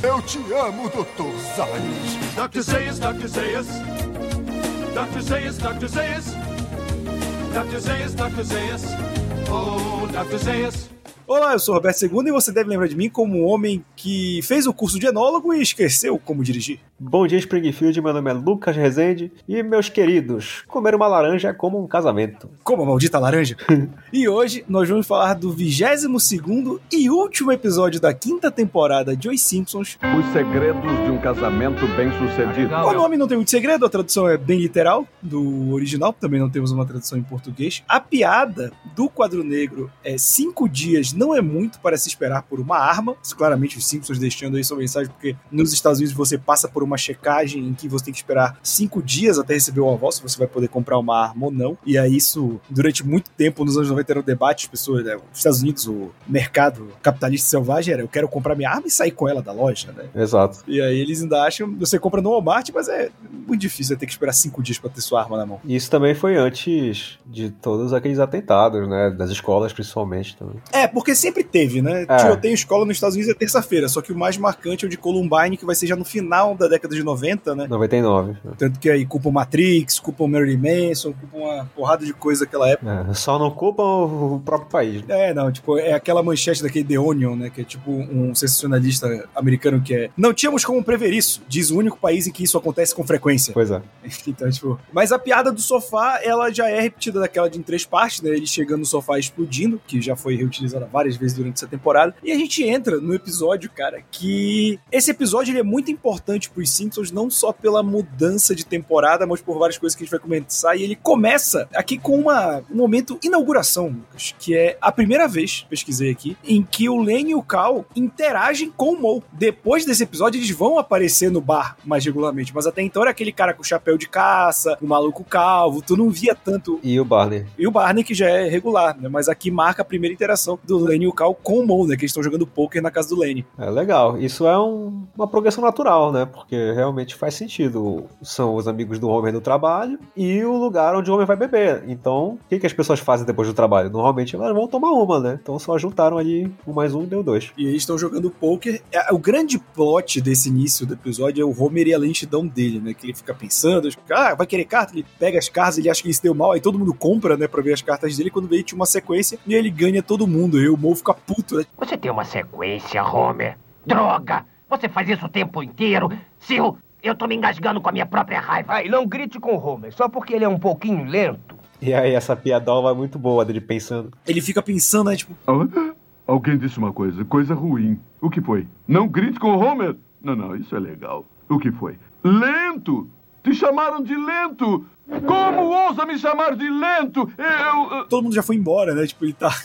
Eu te amo, Dr. Zayas. Dr. Zayas, Dr. Zayas. Dr. Zayas, Dr. Zayas. Dr. Zayas, Dr. Zayas. Oh, Dr. Zayas. Olá, eu sou Roberto II e você deve lembrar de mim como um homem que fez o curso de enólogo e esqueceu como dirigir. Bom dia, Springfield. Meu nome é Lucas Rezende. E, meus queridos, comer uma laranja é como um casamento. Como a maldita laranja. e hoje nós vamos falar do 22 e último episódio da quinta temporada de Os Simpsons. Os segredos de um casamento bem-sucedido. O nome não tem muito segredo, a tradução é bem literal do original, também não temos uma tradução em português. A piada do quadro negro é cinco dias não é muito para se esperar por uma arma. Isso, claramente os Simpsons deixando aí sua mensagem, porque nos Estados Unidos você passa por uma checagem em que você tem que esperar cinco dias até receber o aval, se você vai poder comprar uma arma ou não. E aí isso, durante muito tempo, nos anos 90 era um debate, as pessoas, né, os Estados Unidos, o mercado capitalista selvagem era eu quero comprar minha arma e sair com ela da loja, né? Exato. E aí eles ainda acham, você compra no Walmart, mas é muito difícil ter que esperar cinco dias para ter sua arma na mão. Isso também foi antes de todos aqueles atentados, né? Das escolas, principalmente também. É, porque sempre teve, né? É. Tiroteio escola nos Estados Unidos é terça-feira, só que o mais marcante é o de Columbine, que vai ser já no final da década de 90, né? 99. Tanto que aí culpam Matrix, culpam Marilyn Manson, culpam uma porrada de coisa daquela época. É, só não culpam o próprio país. né? É, não, tipo, é aquela manchete daquele The Onion, né? Que é tipo um sensacionalista americano que é. Não tínhamos como prever isso, diz o único país em que isso acontece com frequência. Pois é. Então, tipo. Mas a piada do sofá, ela já é repetida daquela de em três partes, né? Ele chegando no sofá explodindo, que já foi reutilizada várias vezes durante essa temporada. E a gente entra no episódio, cara, que. Esse episódio ele é muito importante pros Simpsons, não só pela mudança de temporada, mas por várias coisas que a gente vai começar. E ele começa aqui com uma, um momento inauguração, Lucas, que é a primeira vez, pesquisei aqui, em que o Len e o Cal interagem com o Mo. Depois desse episódio, eles vão aparecer no bar mais regularmente, mas até então era aquele cara com chapéu de caça, o maluco calvo, tu não via tanto. E o Barney. E o Barney, que já é regular, né? Mas aqui marca a primeira interação do Lenny e o Cal com o Mo, né? Que eles estão jogando poker na casa do Lenny. É legal. Isso é um- uma progressão natural, né? Porque realmente faz sentido. São os amigos do Homer no trabalho e o lugar onde o Homer vai beber. Então, o que, que as pessoas fazem depois do trabalho? Normalmente elas vão tomar uma, né? Então só juntaram ali um mais um e deu dois. E eles estão jogando poker. É, O grande plot desse início do episódio é o Homer e a lentidão dele, né? Que ele fica pensando, ah, vai querer carta? Ele pega as cartas, ele acha que isso deu mal, aí todo mundo compra, né, pra ver as cartas dele. Quando vê, ele tinha uma sequência e ele ganha todo mundo. E o Mo fica puto, né? Você tem uma sequência, Homer. Droga! Você faz isso o tempo inteiro. Sil, eu tô me engasgando com a minha própria raiva. Ai, não grite com o Homer, só porque ele é um pouquinho lento. E aí essa piadola é muito boa dele pensando. Ele fica pensando, né, tipo, Ah, Alguém disse uma coisa, coisa ruim. O que foi? Não grite com o Homer. Não, não, isso é legal. O que foi? Lento! Te chamaram de lento! Como ousa me chamar de lento? Eu. todo mundo já foi embora, né? Tipo, ele tá.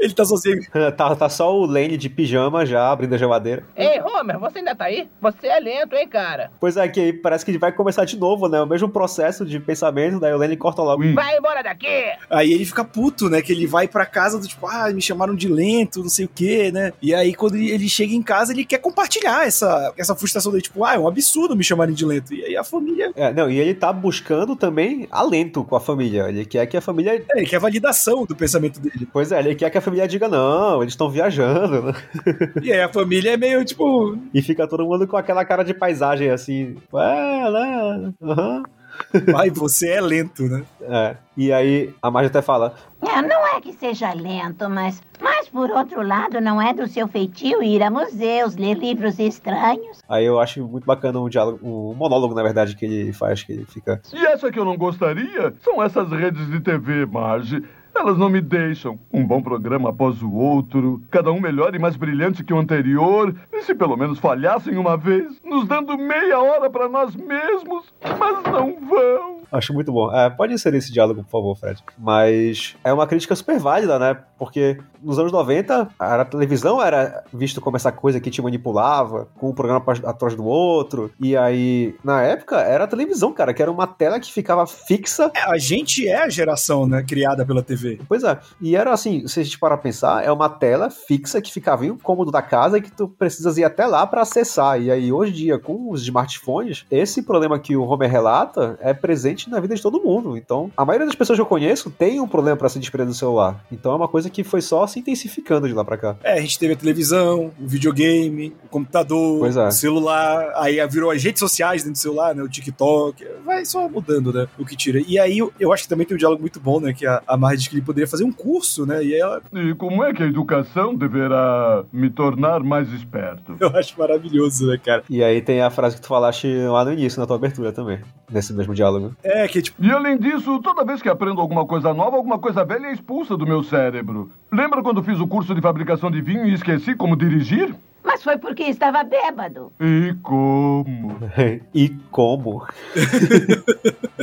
Ele tá sozinho. tá, tá só o Lane de pijama já abrindo a geladeira. Ei, Homer, você ainda tá aí? Você é lento, hein, cara? Pois é, que aí parece que vai começar de novo, né? O mesmo processo de pensamento, daí o Lane corta logo. Hum. Vai embora daqui! Aí ele fica puto, né? Que ele vai pra casa do tipo, ah, me chamaram de lento, não sei o quê, né? E aí quando ele- ele chega em casa, ele quer compartilhar essa, essa frustração dele, tipo, ah, é um absurdo me chamarem de lento. E aí a família. É, não, e ele tá buscando também alento com a família. Ele quer que a família. É, ele quer validação do pensamento dele. Pois é, ele quer que a família diga, não, eles estão viajando, né? E aí a família é meio tipo. E fica todo mundo com aquela cara de paisagem assim. É, né? Aham. Ai, você é lento, né? É. E aí a Marge até fala: É, não é que seja lento, mas, mas por outro lado, não é do seu feitio ir a museus, ler livros estranhos. Aí eu acho muito bacana um diálogo, um monólogo, na verdade, que ele faz, que ele fica. E essa que eu não gostaria são essas redes de TV, Marge. Elas não me deixam. Um bom programa após o outro, cada um melhor e mais brilhante que o anterior. E se pelo menos falhassem uma vez, nos dando meia hora para nós mesmos, mas não vão. Acho muito bom. É, pode inserir esse diálogo, por favor, Fred. Mas é uma crítica super válida, né? Porque nos anos 90, a televisão era visto como essa coisa que te manipulava, com um programa atrás do outro. E aí, na época, era a televisão, cara, que era uma tela que ficava fixa. É, a gente é a geração, né, criada pela TV. Pois é. E era assim, se a gente parar pra pensar, é uma tela fixa que ficava em um cômodo da casa e que tu precisas ir até lá pra acessar. E aí, hoje em dia, com os smartphones, esse problema que o Homer relata é presente na vida de todo mundo. Então, a maioria das pessoas que eu conheço tem um problema pra se desprender do celular. Então, é uma coisa coisa que foi só se intensificando de lá pra cá. É, a gente teve a televisão, o videogame, o computador, é. o celular, aí virou as redes sociais dentro do celular, né? O TikTok, vai só mudando, né? O que tira. E aí eu, eu acho que também tem um diálogo muito bom, né? Que a, a Marge diz que ele poderia fazer um curso, né? E ela, E como é que a educação deverá me tornar mais esperto? eu acho maravilhoso, né, cara? E aí tem a frase que tu falaste lá no início, na tua abertura também, nesse mesmo diálogo. É, que tipo, E além disso, toda vez que aprendo alguma coisa nova, alguma coisa velha é expulsa do meu cérebro. Lembra quando fiz o curso de fabricação de vinho e esqueci como dirigir? Mas foi porque estava bêbado. E como? e como?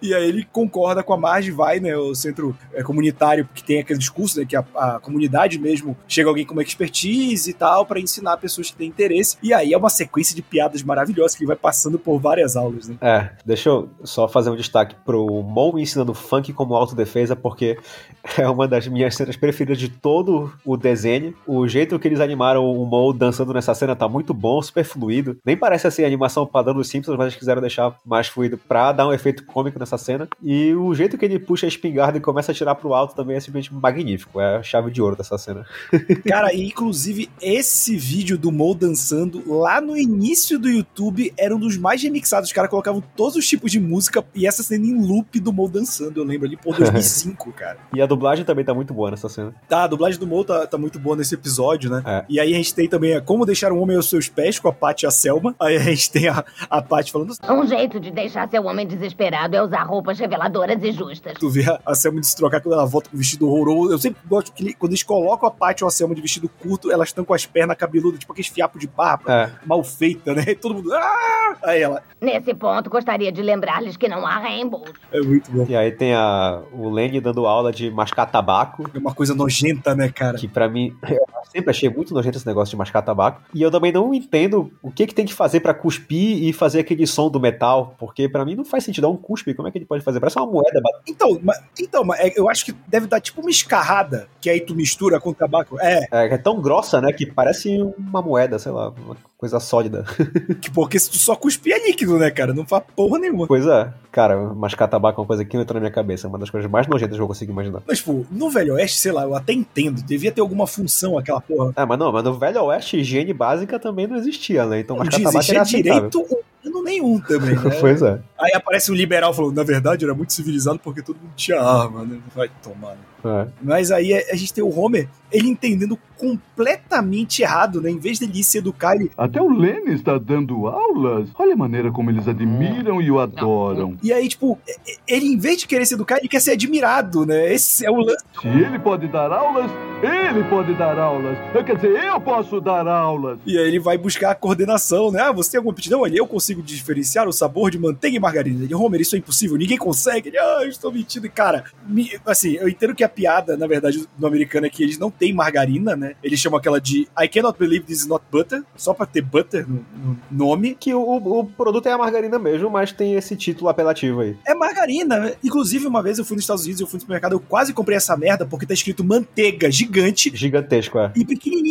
E aí ele concorda com a Marge, vai, né, o centro é, comunitário, que tem aquele discurso, né, que a, a comunidade mesmo chega alguém com uma expertise e tal, pra ensinar pessoas que têm interesse. E aí é uma sequência de piadas maravilhosas que ele vai passando por várias aulas, né? É, deixa eu só fazer um destaque pro Mon ensinando funk como autodefesa, porque é uma das minhas cenas preferidas de todo o desenho. O jeito que eles animaram o Mon dançando nessa cena tá muito bom, super fluido. Nem parece assim a animação padrão dos Simpsons, mas eles quiseram deixar mais fluido pra dar um efeito cômico nessa cena. E o jeito que ele puxa a espingarda e começa a tirar pro alto também é simplesmente magnífico. É a chave de ouro dessa cena. Cara, e inclusive esse vídeo do Mo dançando lá no início do YouTube era um dos mais remixados. Os caras colocavam todos os tipos de música e essa cena em loop do Mo dançando. Eu lembro ali por 2005, cara. E a dublagem também tá muito boa nessa cena. Tá, a dublagem do Mo tá, tá muito boa nesse episódio, né? É. E aí a gente tem também a Como Deixar um Homem aos Seus Pés com a Paty e a Selma. Aí a gente tem a, a Paty falando. Um jeito de deixar seu homem desesperado é usar roupas reveladoras e justas. Tu vê a, a Selma de se trocar quando ela volta com o vestido horroroso. Eu sempre gosto que quando eles colocam a Paty ou a Selma de vestido curto, elas estão com as pernas cabeludas, tipo aqueles fiapos de barba, É. mal feita, né? E todo mundo. Ah! Aí ela. Nesse ponto, gostaria de lembrar-lhes que não há reembolso. É muito bom. E aí tem a, o Lenny dando aula de mascar tabaco. É uma coisa nojenta, né, cara? que pra mim eu sempre achei muito nojento esse negócio de mascar tabaco. E eu também não entendo o que que tem que fazer pra cuspir e fazer aquele som do metal, porque pra mim não faz sentido dar um cuspe, como é que ele pode fazer? Parece uma moeda. Então, mas, então mas é- eu acho que deve dar tipo uma escarrada, que aí tu mistura com tabaco. É, É, é tão grossa, né, que parece uma moeda, sei lá, coisa sólida. que porque se tu só cuspir é líquido, né, cara? Não faz porra nenhuma. Pois é, cara, mascar tabaco é uma coisa que não entrou na minha cabeça, é uma das coisas mais nojentas que eu consigo imaginar. Mas, tipo, no Velho Oeste, sei lá, eu até entendo. Devia ter alguma função aquela porra. Ah, mas não, mas no Velho Oeste, higiene básica também não existia, né? Então mascar De tabaco existir era aceitável. direito humano nenhum também, né? Pois é. Aí aparece um liberal falando, na verdade, era muito civilizado porque todo mundo tinha arma, né? Vai tomar. é. Mas aí a gente tem o Homer, ele entendendo completamente errado, né? Em vez dele se educar, ele. Até o Lenny está dando aulas. Olha a maneira como eles admiram e o adoram. E aí, tipo, ele, em vez de querer se educar, ele quer ser admirado, né? Esse é o lance. Se ele pode dar aulas, ele pode dar aulas. Quer dizer, eu posso dar aulas. E aí ele vai buscar a coordenação, né? Ah, você tem alguma aptidão? Olha, eu consigo diferenciar o sabor de manteiga e margarina. Ele, Homer, isso é impossível, ninguém consegue. Ele, ah, eu estou mentindo. E, cara, me- assim, eu entendo que a piada, na verdade, do americano é que eles não têm margarina, né? Eles chamam aquela de I cannot believe this is not butter, só pra ter butter no, no nome. Que o, o produto é a margarina mesmo, mas tem esse título apelativo aí. É margarina. Inclusive, uma vez eu fui nos Estados Unidos, eu fui no supermercado, eu quase comprei essa merda porque tá escrito manteiga gigante Gigantesco, é. e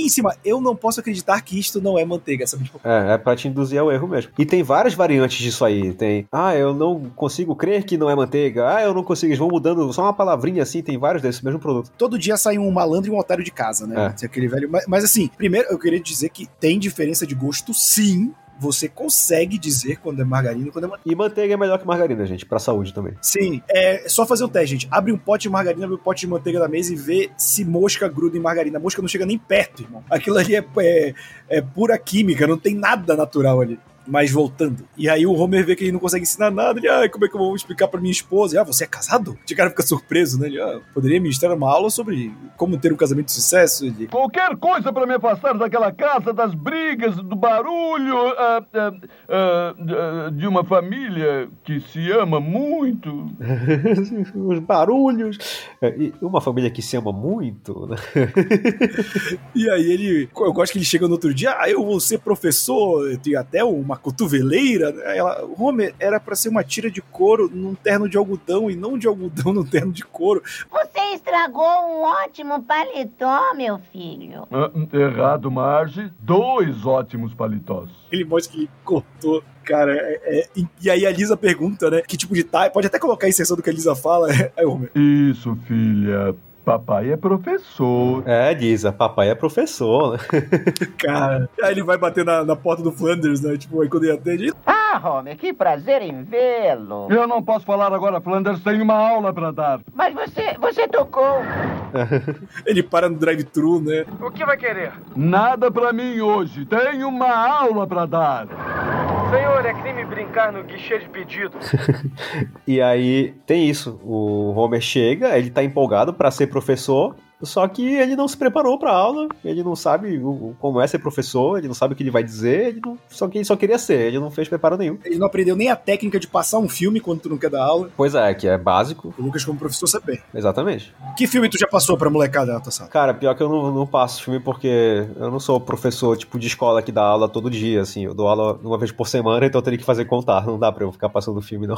cima. Eu não posso acreditar que isto não é manteiga, sabe? Tipo, É, é pra te induzir ao erro mesmo. E tem várias variantes disso aí. Tem, ah, eu não consigo crer que não é manteiga. Ah, eu não consigo. Eles vão mudando só uma palavrinha assim, tem vários desses mesmo produto. todo dia sai um malandro e um otário de casa, né? É. Aquele velho. Mas, mas, assim, primeiro eu queria dizer que tem diferença de gosto, sim. Você consegue dizer quando é margarina e quando é manteiga. E manteiga é melhor que margarina, gente, pra saúde também. Sim, é só fazer um teste, gente. Abre um pote de margarina, abre um pote de manteiga da mesa e vê se mosca gruda em margarina. A mosca não chega nem perto, irmão. Aquilo ali é, é, é pura química, não tem nada natural ali. Mas voltando. E aí o Homer vê que ele não consegue ensinar nada. Ele, ah, como é que eu vou explicar pra minha esposa? Ah, você é casado? O cara fica surpreso, né? Ele, ah, poderia ministrar uma aula sobre como ter um casamento de sucesso? Ele, Qualquer coisa para me afastar daquela casa, das brigas, do barulho, ah, ah, ah, ah, de uma família que se ama muito. Os barulhos. É, uma família que se ama muito, né? E aí ele. Eu gosto que ele chega no outro dia, ah, eu vou ser professor, eu tenho até uma cotoveleira. Aí Ela, Homer, era pra ser uma tira de couro num terno de algodão e não de algodão num terno de couro. Você estragou um ótimo paletó, meu filho. Ah, errado, Marge. Dois ótimos paletós. Ele mostra que ele cortou. Cara, é- é- e- aí a Lisa pergunta, né? Que tipo de tie? Pode até colocar a inserção do que a Lisa fala. Aí, Homer. Isso, filha. Papai é professor. É, diz, a papai é professor, né? Cara, aí ele vai bater na, na porta do Flanders, né? Tipo, aí quando ele atende, Ah, Homer, que prazer em vê-lo. Eu não posso falar agora, Flanders tem uma aula pra dar. Mas você, você tocou. ele para no drive-thru, né? O que vai querer? Nada pra mim hoje. Tenho uma aula pra dar. Senhor, é crime brincar no guichê de pedido. E aí tem isso. O Homer chega, ele tá empolgado pra ser professor. Só que ele não se preparou pra aula, ele não sabe o- o- como é ser professor, ele não sabe o que ele vai dizer, ele não, só que ele só queria ser, ele não fez preparo nenhum. Ele não aprendeu nem a técnica de passar um filme quando tu não quer dar aula. Pois é, que é básico, O Lucas, como professor, sabe bem. exatamente. Que filme tu já passou pra molecada na tua sala? Cara, pior que eu não, não passo filme porque eu não sou professor, tipo, de escola que dá aula todo dia, assim. Eu dou aula uma vez por semana, então eu teria que fazer contar. Não dá pra eu ficar passando filme, não.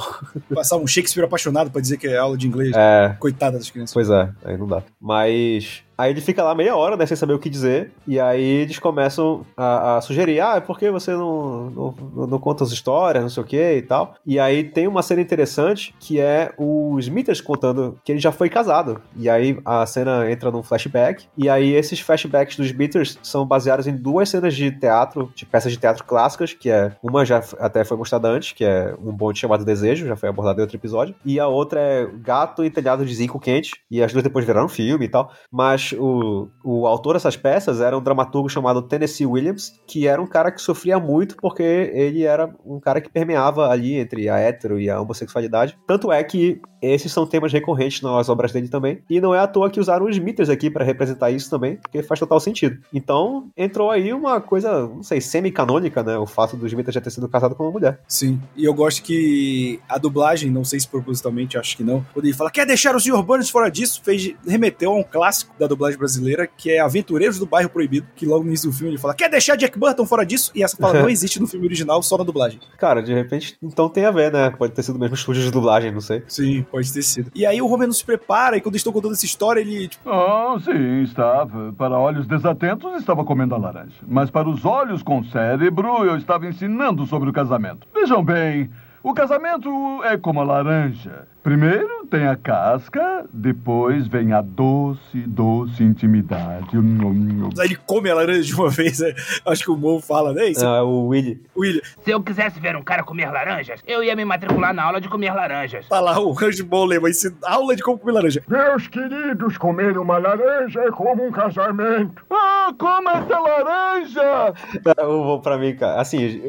Passar um Shakespeare apaixonado pra dizer que é aula de inglês. É, Coitada das crianças. pois é, aí não dá. Mas mais Aí ele fica lá meia hora, né, sem saber o que dizer, e aí eles começam a, a sugerir, ah, por que você não, não, não- conta as histórias, não sei o que e tal. E aí tem uma cena interessante, que é o Smithers contando que ele já foi casado. E aí a cena entra num flashback, e aí esses flashbacks dos Smithers são baseados em duas cenas de teatro, de peças de teatro clássicas, que é, uma já até foi mostrada antes, que é um bonde chamado Desejo, já foi abordado em outro episódio, e a outra é Gato e Telhado de Zinco Quente, e as duas depois viraram filme e tal, mas o, o autor dessas peças era um dramaturgo chamado Tennessee Williams, que era um cara que sofria muito porque ele era um cara que permeava ali entre a hétero e a homossexualidade. Tanto é que esses são temas recorrentes nas obras dele também, e não é à toa que usaram os Smithers aqui para representar isso também, porque faz total sentido. Então, entrou aí uma coisa, não sei, semi-canônica, né, o fato do Smithers já ter sido casado com uma mulher. Sim. E eu gosto que a dublagem, não sei se propositalmente, acho que não, quando ele fala, quer deixar o Sr. Burns fora disso, fez, remeteu a um clássico da dublagem brasileira, que é Aventureiros do Bairro Proibido, que logo no início do filme ele fala, quer deixar Jack Burton fora disso? E essa fala não existe no filme original, só na dublagem. Cara, de repente, então tem a ver, né? Pode ter sido o mesmo estúdio de dublagem, não sei. Sim, pode ter sido. E aí o Homer não se prepara, e quando estão contando essa história, ele, tipo, Ah, sim, estava. Para olhos desatentos, estava comendo a laranja. Mas para os olhos com cérebro, eu estava ensinando sobre o casamento. Vejam bem, o casamento é como a laranja. Primeiro tem a casca, depois vem a doce, doce intimidade. Aí ele come a laranja de uma vez, né? acho que o Mo fala, né? Isso, é o Willy. William, Se eu quisesse ver um cara comer laranjas, eu ia me matricular na aula de comer laranjas. tá lá o vai ensinar aula de como comer laranja. Meus queridos, comer uma laranja é como um casamento. Ah, coma essa laranja! Eu vou pra mim, cara. Assim,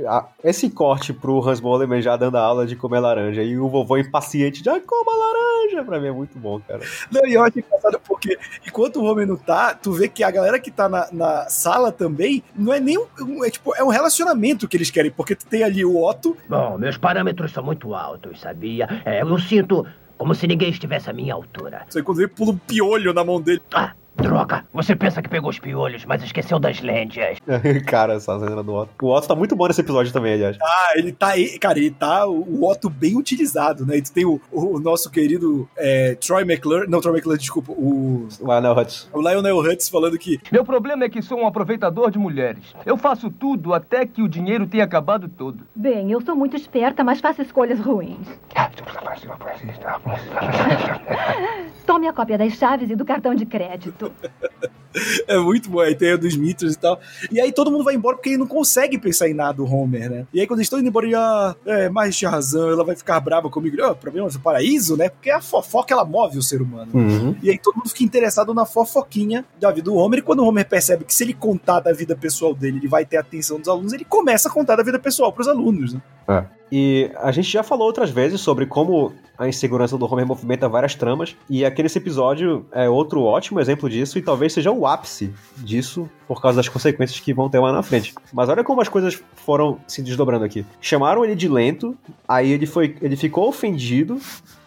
esse corte pro Hans Moleman já dando a aula de comer laranja e o vovô impaciente já coma laranja, pra mim é muito bom, cara. Não, e eu acho engraçado porque enquanto o Homer não tá, tu vê que a galera que tá na, na sala também não é nem um, é, tipo, é um relacionamento que eles querem, porque tu tem ali o Otto, Bom, meus parâmetros são muito altos, sabia? É, eu sinto como se ninguém estivesse à minha altura. Aí quando ele pula um piolho na mão dele. Ah, droga! Você pensa que pegou os piolhos, mas esqueceu das lentes. cara, essa cena do Otto. O Otto tá muito bom nesse episódio também, aliás. Ah, ele tá aí, cara, ele tá o Otto bem utilizado, né? E tu tem o, o nosso querido é, Troy McClure, não, Troy McClure, desculpa, o, O Anel Hutz. o Lionel Hutz falando que Meu problema é que sou um aproveitador de mulheres. Eu faço tudo até que o dinheiro tenha acabado todo. Bem, eu sou muito esperta, mas faço escolhas ruins. Tome a cópia das chaves e do cartão de crédito. é muito bom, aí tem dos Smithers e tal. E aí todo mundo vai embora porque ele não consegue pensar em nada, do Homer, né? E aí quando eles estão indo embora, ele, ah, é, mas tinha razão, ela vai ficar brava comigo. Ah, o problema é o paraíso, né? Porque a fofoca, ela move o ser humano. Uhum. E aí todo mundo fica interessado na fofoquinha da vida do Homer. E quando o Homer percebe que se ele contar da vida pessoal dele, ele vai ter a atenção dos alunos, ele começa a contar da vida pessoal pros alunos, né? E a gente já falou outras vezes sobre como a insegurança do Homer movimenta várias tramas, e aqui nesse episódio é outro ótimo exemplo disso, e talvez seja o ápice disso, por causa das consequências que vão ter lá na frente. Mas olha como as coisas foram se desdobrando aqui. Chamaram ele de lento, aí ele, foi, ele ficou ofendido,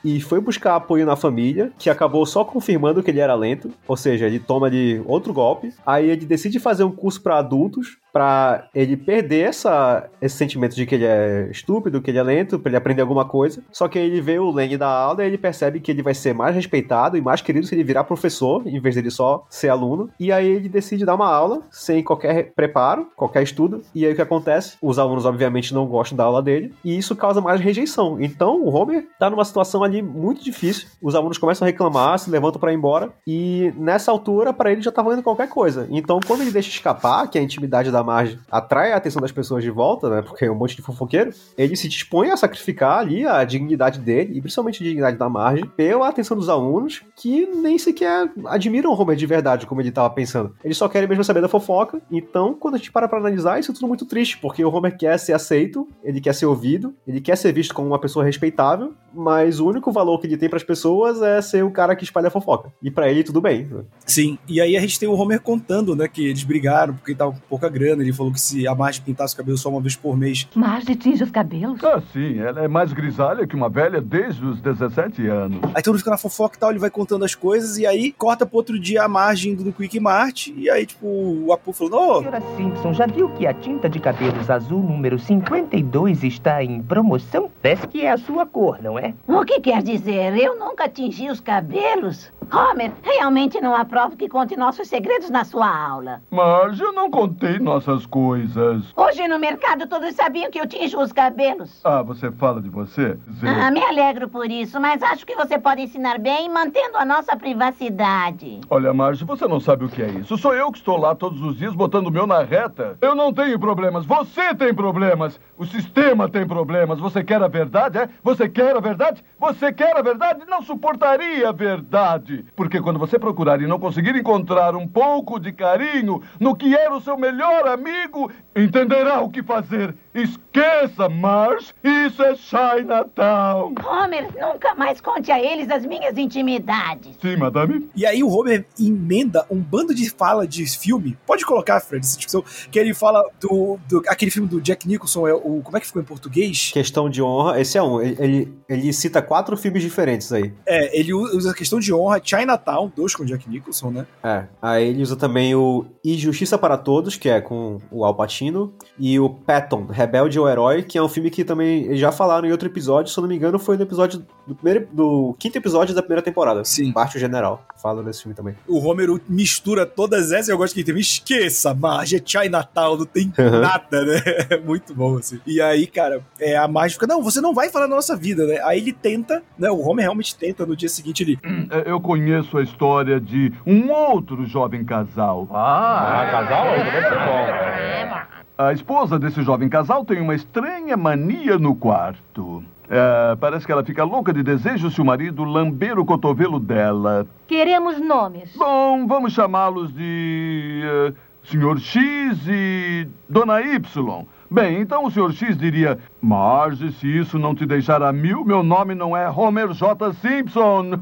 e foi buscar apoio na família, que acabou só confirmando que ele era lento, ou seja, ele toma ali outro golpe, aí ele decide fazer um curso para adultos, para ele perder essa, esse sentimento de que ele é estúpido, que ele é lento, para ele aprender alguma coisa. Só que aí ele vê o Lenny da aula e ele percebe que ele vai ser mais respeitado e mais querido se ele virar professor, em vez dele só ser aluno. E aí ele decide dar uma aula sem qualquer preparo, qualquer estudo. E aí o que acontece? Os alunos obviamente não gostam da aula dele e isso causa mais rejeição. Então o Homer tá numa situação ali ali muito difícil. Os alunos começam a reclamar, se levantam pra ir embora. E nessa altura, pra ele já tá valendo qualquer coisa. Então, quando ele deixa escapar, que a intimidade da margem atrai a atenção das pessoas de volta, né? Porque é um monte de fofoqueiro, ele se dispõe a sacrificar ali a dignidade dele, e principalmente a dignidade da margem, pela atenção dos alunos, que nem sequer admiram o Homer de verdade, como ele tava pensando. Eles só querem mesmo saber da fofoca. Então, quando a gente para pra analisar, isso é tudo muito triste, porque o Homer quer ser aceito, ele quer ser ouvido, ele quer ser visto como uma pessoa respeitável, mas o único valor que ele tem pras pessoas é ser o cara que espalha a fofoca. E pra ele tudo bem. Sim, e aí a gente tem o Homer contando, né, que eles brigaram porque tava com pouca grana. Ele falou que se a Marge pintasse o cabelo só uma vez por mês. Marge tinge os cabelos? Ah, sim, ela é mais grisalha que uma velha desde os 17 anos. Aí todo mundo fica na fofoca e tal, ele vai contando as coisas, e aí corta pro outro dia a Marge indo no Quick Mart, e aí, tipo, o Apu falou, ô, Senhora Simpson, já viu que a tinta de cabelos azul número 52 está em promoção? Parece que é a sua cor, não é? O que quer dizer? Eu nunca tingi os cabelos? Homer, realmente não aprovo que conte nossos segredos na sua aula. Mas eu não contei nossas coisas. Hoje no mercado todos sabiam que eu tinjo os cabelos. Ah, você fala de você? Zé? Ah, me alegro por isso, mas acho que você pode ensinar bem mantendo a nossa privacidade. Olha, Marge, você não sabe o que é isso. Sou eu que estou lá todos os dias botando o meu na reta. Eu não tenho problemas. Você tem problemas. O sistema tem problemas. Você quer a verdade, é? Você quer a verdade? Você quer a verdade? Não suportaria a verdade. Porque quando você procurar e não conseguir encontrar um pouco de carinho no que era o seu melhor amigo, entenderá o que fazer. Esqueça, Marge. Isso é Chinatown. Homer, nunca mais conte a eles as minhas intimidades. Sim, madame? E aí o Homer emenda um bando de fala de filme. Pode colocar, Fred, essa discussão. Que ele fala do, do- aquele filme do Jack Nicholson, é o como é que ficou em português? Questão de honra, esse é um. Ele, ele, ele cita quatro filmes diferentes aí. É, ele usa a questão de honra, Chinatown, dois com Jack Nicholson, né? É. Aí ele usa também o E Justiça para Todos, que é com o Al Pacino, e o Patton, Rebelde ou Herói, que é um filme que também já falaram em outro episódio, se eu não me engano, foi no episódio do primeiro do quinto episódio da primeira temporada. Sim. Parte general. Fala desse filme também. O Homer mistura todas essas, eu gosto que ele tem, esqueça, Marge, é Chinatown, não tem nada, né? É muito bom, assim. E aí, cara, é, a Marge fica, não, você não vai falar da nossa vida, né? Aí ele tenta, né? O Homer realmente tenta, no dia seguinte ele... É, Eu conheço a história de um outro jovem casal. Ah, casal? Deve ser bom. A esposa desse jovem casal tem uma estranha mania no quarto. É, parece que ela fica louca de desejo se o marido lamber o cotovelo dela. Queremos nomes. Bom, vamos chamá-los de. eh, Sr. X e Dona Y. Bem, então o Sr. X diria: Marge, se isso não te deixar a mil, meu nome não é Homer J. Simpson.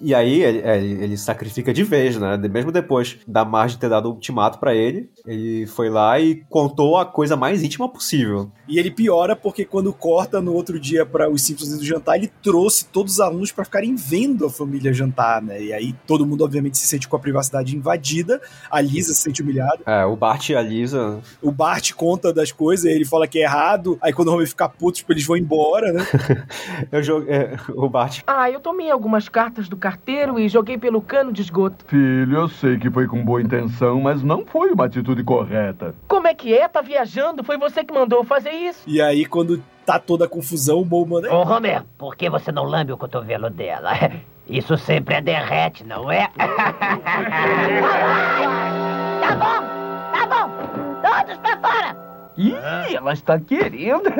E aí ele, ele- ele sacrifica de vez, né? De- Mesmo depois da Marge ter dado o ultimato pra ele, ele foi lá e contou a coisa mais íntima possível. E ele piora porque quando corta no outro dia para os Simpsons do jantar, ele trouxe todos os alunos para ficarem vendo a família jantar, né? E aí todo mundo, obviamente, se sente com a privacidade invadida. A Lisa se sente humilhada. É, o Bart e a Lisa. O Bart conta das coisas, ele fala que é errado. Aí quando o Homer fica puto, tipo, eles vão embora, né? Eu joguei. é, o Bart. Ah, eu tomei algumas cartas do carteiro e joguei pelo cano de esgoto. Filho, eu sei que foi com boa intenção, mas não foi uma atitude correta. Como é que é? Tá viajando? Foi você que mandou fazer isso. E aí, quando tá toda a confusão, o Mo manda. Ô, Homer, por que você não lambe o cotovelo dela? Isso sempre é derrete, não é? Tá bom, tá bom. Todos pra fora. Ih, ela está querendo.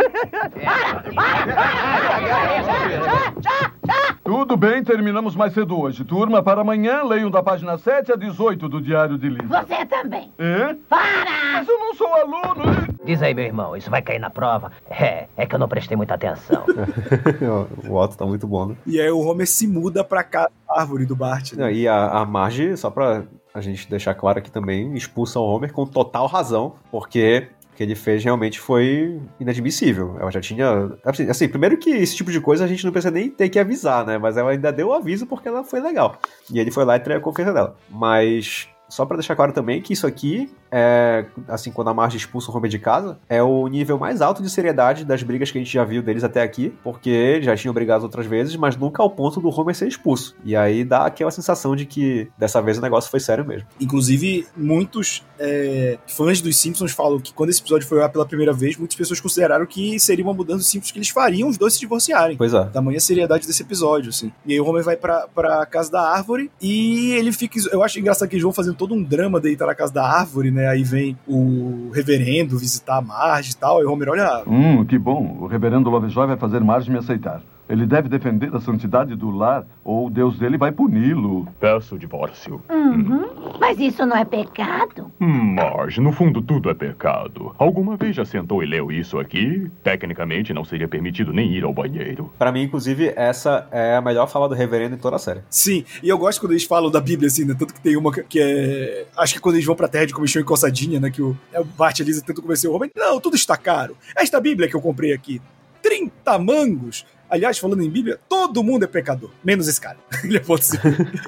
Tudo bem, terminamos mais cedo hoje. Turma, para amanhã, leiam da página 7 a 18 do Diário de Lisa. Você também. É? Para! Mas eu não sou aluno. Diz aí, meu irmão, isso vai cair na prova? É, é que eu não prestei muita atenção. o Otto tá muito bom, né? E aí o Homer se muda pra cá, árvore do Bart. Né? Não, E a, a Marge, só pra a gente deixar claro aqui também, expulsa o Homer com total razão, porque que ele fez realmente foi inadmissível. Ela já tinha. Assim, assim, primeiro que esse tipo de coisa a gente não precisa nem ter que avisar, né? Mas ela ainda deu o aviso porque ela foi legal. E ele foi lá e traiu a confiança dela. Mas. Só pra deixar claro também que isso aqui é, assim, quando a Marge expulsa o Homer de casa, é o nível mais alto de seriedade das brigas que a gente já viu deles até aqui, porque já tinham brigado outras vezes, mas nunca ao ponto do Homer ser expulso. E aí dá aquela sensação de que dessa vez o negócio foi sério mesmo. Inclusive, muitos é, fãs dos Simpsons falam que quando esse episódio foi lá pela primeira vez, muitas pessoas consideraram que seria uma mudança dos Simpsons que eles fariam os dois se divorciarem. Pois é. Tamanha seriedade desse episódio, assim. E aí o Homer vai pra, pra casa da árvore e ele fica. Eu acho engraçado que eles vão fazendo todo um drama dele estar na casa da árvore, né? Aí vem o reverendo visitar a Marge e tal. Aí o Homer olha. Hum, que bom. O reverendo Lovejoy vai fazer Marge me aceitar. Ele deve defender a santidade do lar, ou o Deus dele vai puni-lo. Peço o divórcio. Uhum. Mas isso não é pecado? Marge, no fundo tudo é pecado. Alguma vez já sentou e leu isso aqui? Tecnicamente não seria permitido nem ir ao banheiro. Para mim, inclusive, essa é a melhor fala do reverendo em toda a série. Sim, e eu gosto quando eles falam da Bíblia, assim, né? Tanto que tem uma que é. Acho que quando eles vão pra terra de comichão e coçadinha, né? Que o, é o Bart e a Lisa tentam convencer o Homer. Não, tudo está caro. Esta Bíblia que eu comprei aqui, 30 mangos. Aliás, falando em Bíblia, todo mundo é pecador, menos esse cara. Ele é,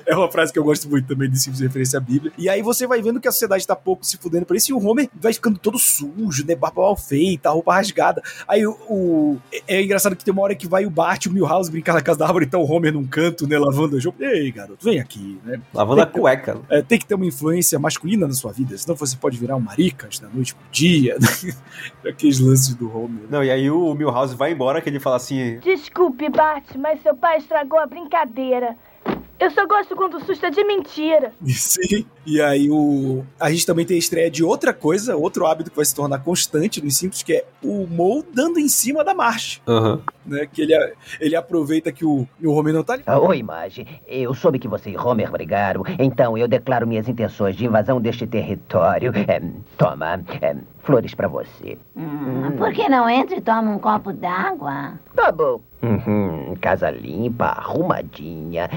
é uma frase que eu gosto muito também de simples referência à Bíblia. E aí você vai vendo que a sociedade tá pouco se fudendo por isso e o Homer vai ficando todo sujo, né? Barba mal feita, roupa rasgada. Aí o, o, É engraçado que tem uma hora que vai o Bart e o Milhouse brincar na casa da árvore, então o Homer num canto, né? Lavando a roupa. Ei, garoto, vem aqui, né? Lavando a cueca. É, tem que ter uma influência masculina na sua vida, senão você pode virar um maricas da noite pro dia. Aqueles lances do Homer. Não, e aí o Milhouse vai embora que ele fala assim. Desculpe, Bart, mas seu pai estragou a brincadeira. Eu só gosto quando o susto é de mentira. Sim. E aí o a gente também tem a estreia de outra coisa, outro hábito que vai se tornar constante nos Simpsons, que é o Mo dando em cima da marcha. Uhum. Né? Que ele, ele aproveita que o, o Homer não tá ali. Ah, Oi, Marge. Eu soube que você e Homer brigaram, então eu declaro minhas intenções de invasão deste território. É, toma, é, flores pra você. Hum, por que não entra e toma um copo d'água? Tá bom. Uhum, casa limpa, arrumadinha.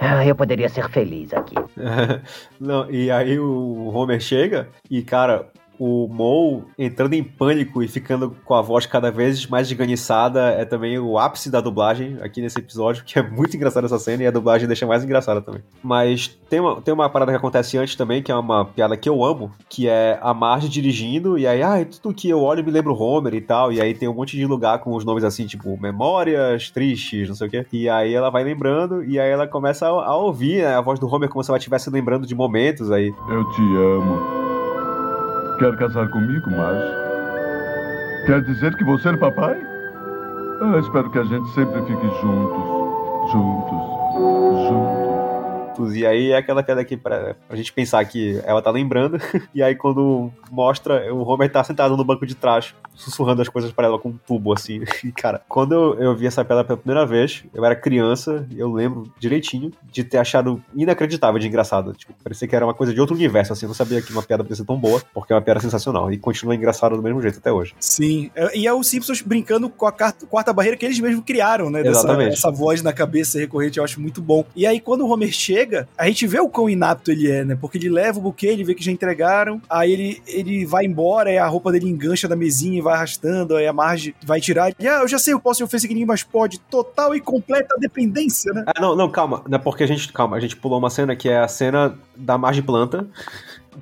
Ah, eu poderia ser feliz aqui. Não, e aí o Homer chega e, cara, o Mo entrando em pânico e ficando com a voz cada vez mais esganiçada é também o ápice da dublagem aqui nesse episódio, que é muito engraçada essa cena e a dublagem deixa mais engraçada também. Mas tem uma, tem uma parada que acontece antes também, que é uma piada que eu amo, que é a Marge dirigindo e aí, ah, tudo que eu olho me lembra o Homer e tal, e aí tem um monte de lugar com os nomes assim, tipo, memórias tristes, não sei o quê. E aí ela vai lembrando e aí ela começa a, a ouvir né, a voz do Homer como se ela estivesse lembrando de momentos aí. Eu te amo. Quer casar comigo, Marge? Quer dizer que vou ser papai? Ah, espero que a gente sempre fique juntos. Juntos. Juntos. E aí é aquela queda aqui pra, pra gente pensar que ela tá lembrando. E aí quando mostra, o Homer tá sentado no banco de trás, sussurrando as coisas para ela com um tubo, assim. E, cara, quando eu, eu vi essa piada pela primeira vez, eu era criança, eu lembro direitinho de ter achado inacreditável de engraçado. Tipo, parecia que era uma coisa de outro universo, assim. Eu não sabia que uma piada podia ser tão boa, porque é uma piada sensacional. E continua engraçada do mesmo jeito até hoje. Sim. E é o Simpsons brincando com a quarta barreira que eles mesmos criaram, né? Exatamente. Dessa, essa voz na cabeça recorrente, eu acho muito bom. E aí, quando o Homer chega, a gente vê o quão inapto ele é, né? Porque ele leva o buquê, ele vê que já entregaram, aí ele, ele vai embora, aí a roupa dele engancha da mesinha e vai arrastando, aí a Marge vai tirar. E, ah, eu já sei, eu posso oferecer ninguém mais pode. Total e completa dependência, né? Ah, não, não, calma. Não é porque a gente. Calma, a gente pulou uma cena que é a cena da Marge planta.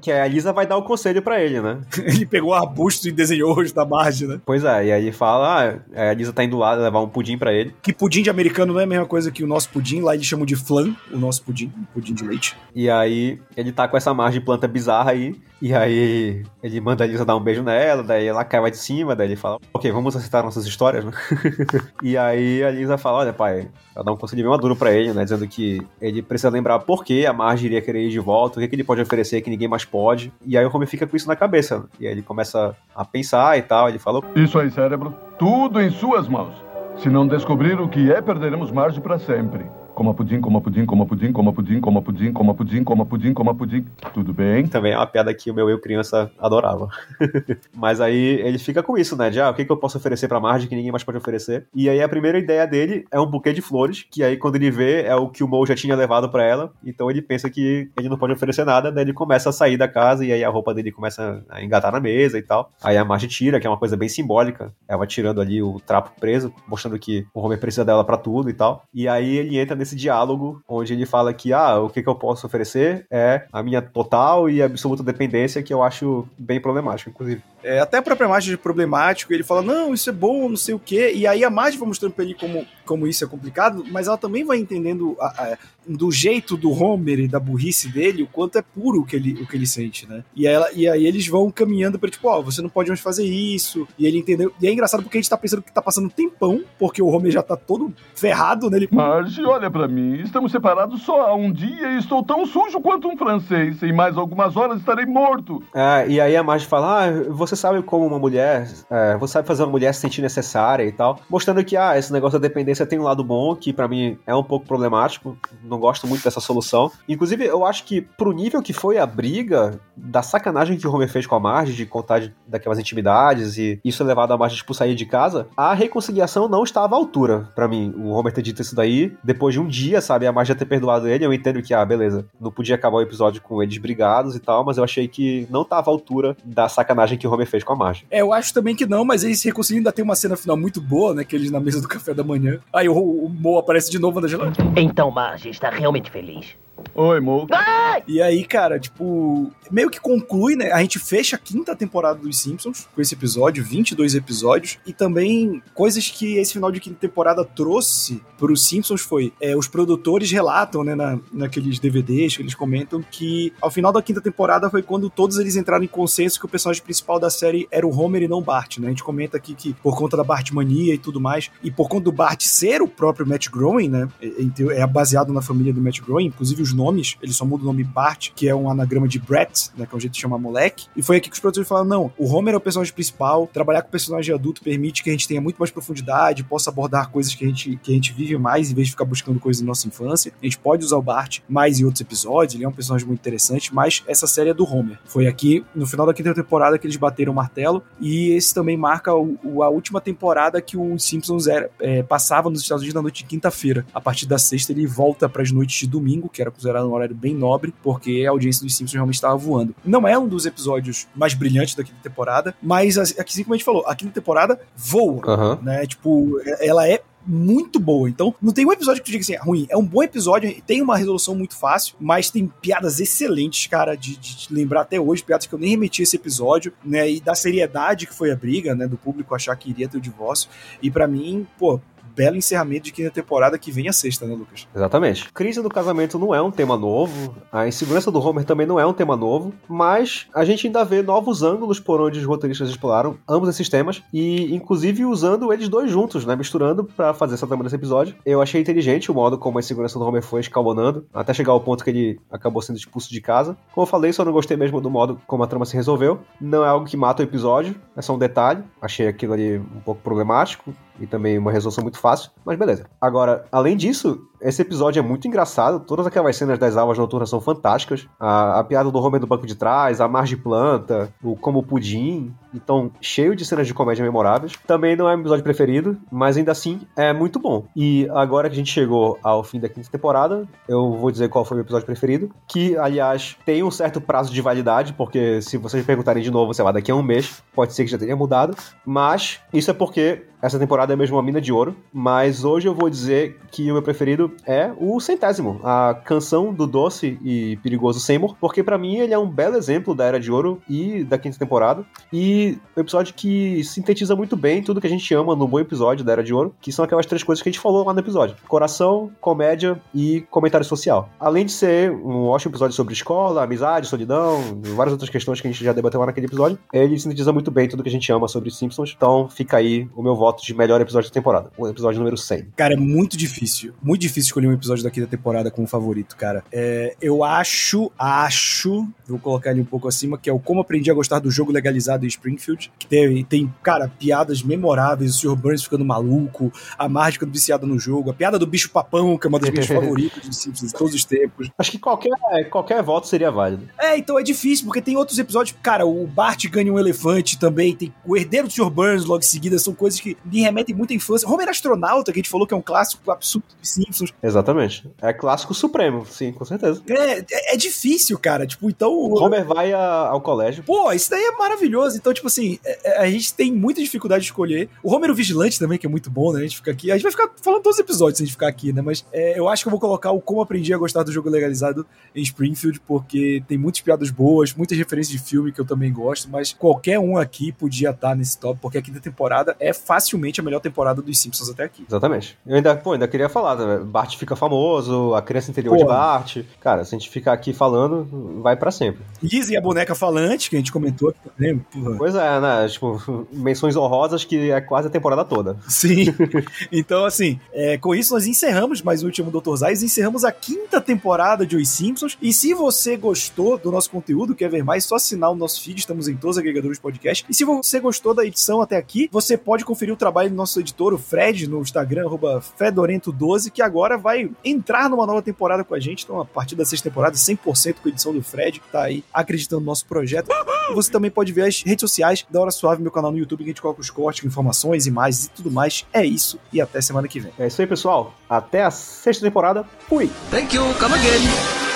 Que a Lisa vai dar o conselho para ele, né? ele pegou o arbusto e desenhou hoje da Marge, né? Pois é, e aí fala, ah, a Lisa tá indo lá levar um pudim para ele. Que pudim de americano não é a mesma coisa que o nosso pudim, lá eles chamam de flan, o nosso pudim, pudim de leite. E aí ele tá com essa Marge planta bizarra aí, e aí ele manda a Lisa dar um beijo nela, daí ela cai lá de cima, daí ele fala, ok, vamos aceitar nossas histórias, né? e aí a Lisa fala, olha pai, ela dá um conselho bem maduro pra ele, né, dizendo que ele precisa lembrar por que a Marge iria querer ir de volta, o que, que ele pode oferecer que ninguém mais pode, e aí o Homer fica com isso na cabeça, e aí ele começa a pensar e tal, ele fala... Isso aí, cérebro, tudo em suas mãos. Se não descobrir o que é, perderemos Marge para sempre. Coma pudim, coma pudim, coma pudim, coma pudim, coma pudim, coma pudim, coma pudim, coma pudim. Tudo bem? Também é uma piada que o meu eu criança adorava. Mas aí ele fica com isso, né? De, ah, o que, que eu posso oferecer pra Marge que ninguém mais pode oferecer? E aí a primeira ideia dele é um buquê de flores, que aí quando ele vê é o que o Mo já tinha levado para ela. Então ele pensa que ele não pode oferecer nada, daí ele começa a sair da casa e aí a roupa dele começa a engatar na mesa e tal. Aí a Marge tira, que é uma coisa bem simbólica. Ela tirando ali o trapo preso, mostrando que o Homer precisa dela para tudo e tal. E aí ele entra nesse nesse diálogo onde ele fala que, ah, o que, que eu posso oferecer é a minha total e absoluta dependência, que eu acho bem problemático, inclusive. É, até a própria Marge é problemático, ele fala, não, isso é bom, não sei o quê, e aí a Marge vai mostrando pra ele como, como isso é complicado, mas ela também vai entendendo a- a- do jeito do Homer e da burrice dele, o quanto é puro o que ele, o que ele sente, né? E aí, ela- e aí eles vão caminhando pra, tipo, ó, você não pode mais fazer isso, e ele entendeu, e é engraçado porque a gente tá pensando que tá passando um tempão, porque o Homer já tá todo ferrado, né? Ele, Marge, olha pra mim. Estamos separados só há um dia e estou tão sujo quanto um francês. Em mais algumas horas estarei morto. É, e aí a Marge fala, ah, você sabe como uma mulher, é, você sabe fazer uma mulher se sentir necessária e tal, mostrando que, ah, esse negócio da dependência tem um lado bom, que pra mim é um pouco problemático, não gosto muito dessa solução. Inclusive, eu acho que pro nível que foi a briga, da sacanagem que o Homer fez com a Marge, de contar de- daquelas intimidades, e isso é levado a Marge, tipo, sair de casa, a reconciliação não estava à altura, pra mim, o Homer ter dito isso daí, depois de um dia, sabe, a Marge ter perdoado ele, eu entendo que, ah, beleza, não podia acabar o episódio com eles brigados e tal, mas eu achei que não tava à altura da sacanagem que o Homer fez com a Marge. É, eu acho também que não, mas eles se reconciliam, ainda tem uma cena final muito boa, né? Que eles na mesa do café da manhã. Aí o, o Mo aparece de novo na geladeira. Então Marge está realmente feliz. Oi, Mo. E aí, cara, tipo, meio que conclui, né? A gente fecha a quinta temporada dos Simpsons com esse episódio, 22 episódios, e também coisas que esse final de quinta temporada trouxe pros Simpsons foi, é, os produtores relatam, né, na, naqueles DVDs que eles comentam que ao final da quinta temporada foi quando todos eles entraram em consenso que o personagem principal da série era o Homer e não o Bart, né? A gente comenta aqui que por conta da Bartmania e tudo mais, e por conta do Bart ser o próprio Matt Groening, né? É, é baseado na família do Matt Groening, inclusive os nomes, ele só muda o nome Bart, que é um anagrama de Brett, né? Que é um jeito de chamar moleque. E foi aqui que os produtores falaram: não, o Homer é o personagem principal, trabalhar com personagem adulto permite que a gente tenha muito mais profundidade, possa abordar coisas que a gente, que a gente vive mais, em vez de ficar buscando coisas da nossa infância. A gente pode usar o Bart mais em outros episódios, ele é um personagem muito interessante, mas essa série é do Homer. Foi aqui, no final da quinta temporada, que eles bateram o martelo, e esse também marca o- o- a última temporada que o Simpsons era, é, passava nos Estados Unidos na noite de quinta-feira. A partir da sexta, ele volta para as noites de domingo, que era considerado um horário bem nobre, porque a audiência dos Simpsons realmente estava voando. Não é um dos episódios mais brilhantes da quinta temporada, mas assim como a gente falou, a quinta temporada voa, Aham. né? Tipo, ela é muito boa. Então, não tem um episódio que tu diga assim, é ruim. É um bom episódio, tem uma resolução muito fácil, mas tem piadas excelentes, cara, de, de lembrar até hoje, piadas que eu nem remeti a esse episódio, né? E da seriedade que foi a briga, né? Do público achar que iria ter o divórcio. E pra mim, pô, belo encerramento de quinta temporada que vem a sexta, né, Lucas? Exatamente. Crise do casamento não é um tema novo, a insegurança do Homer também não é um tema novo, mas a gente ainda vê novos ângulos por onde os roteiristas exploraram ambos esses temas e, inclusive, usando eles dois juntos, né? Misturando pra fazer essa trama desse episódio. Eu achei inteligente o modo como a insegurança do Homer foi escalonando, até chegar ao ponto que ele acabou sendo expulso de casa. Como eu falei, só não gostei mesmo do modo como a trama se resolveu. Não é algo que mata o episódio, é só um detalhe. Achei aquilo ali um pouco problemático e também uma resolução muito fácil, mas beleza. Agora, além disso, esse episódio é muito engraçado, todas aquelas cenas das almas noturnas são fantásticas. A, a piada do Homer do banco de trás, a margem planta, o como pudim, então cheio de cenas de comédia memoráveis. Também não é meu episódio preferido, mas ainda assim é muito bom. E agora que a gente chegou ao fim da quinta temporada, eu vou dizer qual foi o meu episódio preferido, que aliás tem um certo prazo de validade, porque se vocês perguntarem de novo, sei lá, daqui a um mês, pode ser que já tenha mudado, mas isso é porque essa temporada é mesmo uma mina de ouro, mas hoje eu vou dizer que o meu preferido é o centésimo, a canção do doce e perigoso Seymour, porque pra mim ele é um belo exemplo da Era de Ouro e da quinta temporada, e um episódio que sintetiza muito bem tudo que a gente ama no bom episódio da Era de Ouro, que são aquelas três coisas que a gente falou lá no episódio: coração, comédia e comentário social. Além de ser um ótimo episódio sobre escola, amizade, solidão, várias outras questões que a gente já debateu lá naquele episódio, ele sintetiza muito bem tudo que a gente ama sobre Simpsons, então fica aí o meu voto de melhor episódio da temporada, o episódio número 100. Cara, é muito difícil. Muito difícil escolher um episódio da quinta temporada como favorito, cara. É, eu acho, acho, vou colocar ele um pouco acima, que é o Como Aprendi a Gostar do Jogo Legalizado em Springfield, que tem, tem cara, piadas memoráveis, o Sr. Burns ficando maluco, a Marge ficando viciada no jogo, a piada do bicho papão, que é uma das minhas favoritas dos Simpsons de todos os tempos. Acho que qualquer, qualquer voto seria válido. É, então é difícil, porque tem outros episódios. Cara, o Bart ganha um elefante também, tem o herdeiro do Sr. Burns logo em seguida, são coisas que me remetem muito à infância. Homer Astronauta, que a gente falou que é um clássico absurdo de Simpsons, Exatamente. É clássico supremo, sim, com certeza. É, é, é difícil, cara. Tipo, então. O Homer vai a, ao colégio. Pô, isso daí é maravilhoso. Então, tipo assim, é, a gente tem muita dificuldade de escolher. O Homer o Vigilante também, que é muito bom, né? A gente fica aqui. A gente vai ficar falando todos os episódios se a gente ficar aqui, né? Mas é, eu acho que eu vou colocar o Como Aprendi a Gostar do Jogo Legalizado em Springfield, porque tem muitas piadas boas, muitas referências de filme que eu também gosto, mas qualquer um aqui podia estar nesse top, porque a quinta temporada é facilmente a melhor temporada dos Simpsons até aqui. Exatamente. Eu ainda, pô, ainda queria falar, né? Bart fica famoso, a criança interior de Bart. Cara, se a gente ficar aqui falando, vai para sempre. Liz e a boneca falante, que a gente comentou aqui também. Porra. Pois é, né? Tipo, menções honrosas que é quase a temporada toda. Sim. então, assim, é, com isso nós encerramos mais o último Dr. Zais, encerramos a quinta temporada de Os Simpsons. E se você gostou do nosso conteúdo, quer ver mais, só assinar o nosso feed, estamos em todos os agregadores de podcast. E se você gostou da edição até aqui, você pode conferir o trabalho do nosso editor, o Fred, no Instagram, Fedorento12, que agora vai entrar numa nova temporada com a gente. Então, a partir da sexta temporada, 100% com a edição do Fred, que tá aí acreditando no nosso projeto. E você também pode ver as redes sociais da Hora Suave, meu canal no YouTube, que a gente coloca os cortes, informações, imagens e tudo mais. É isso, e até semana que vem. É isso aí, pessoal. Até a sexta temporada. Fui! Thank you, come again!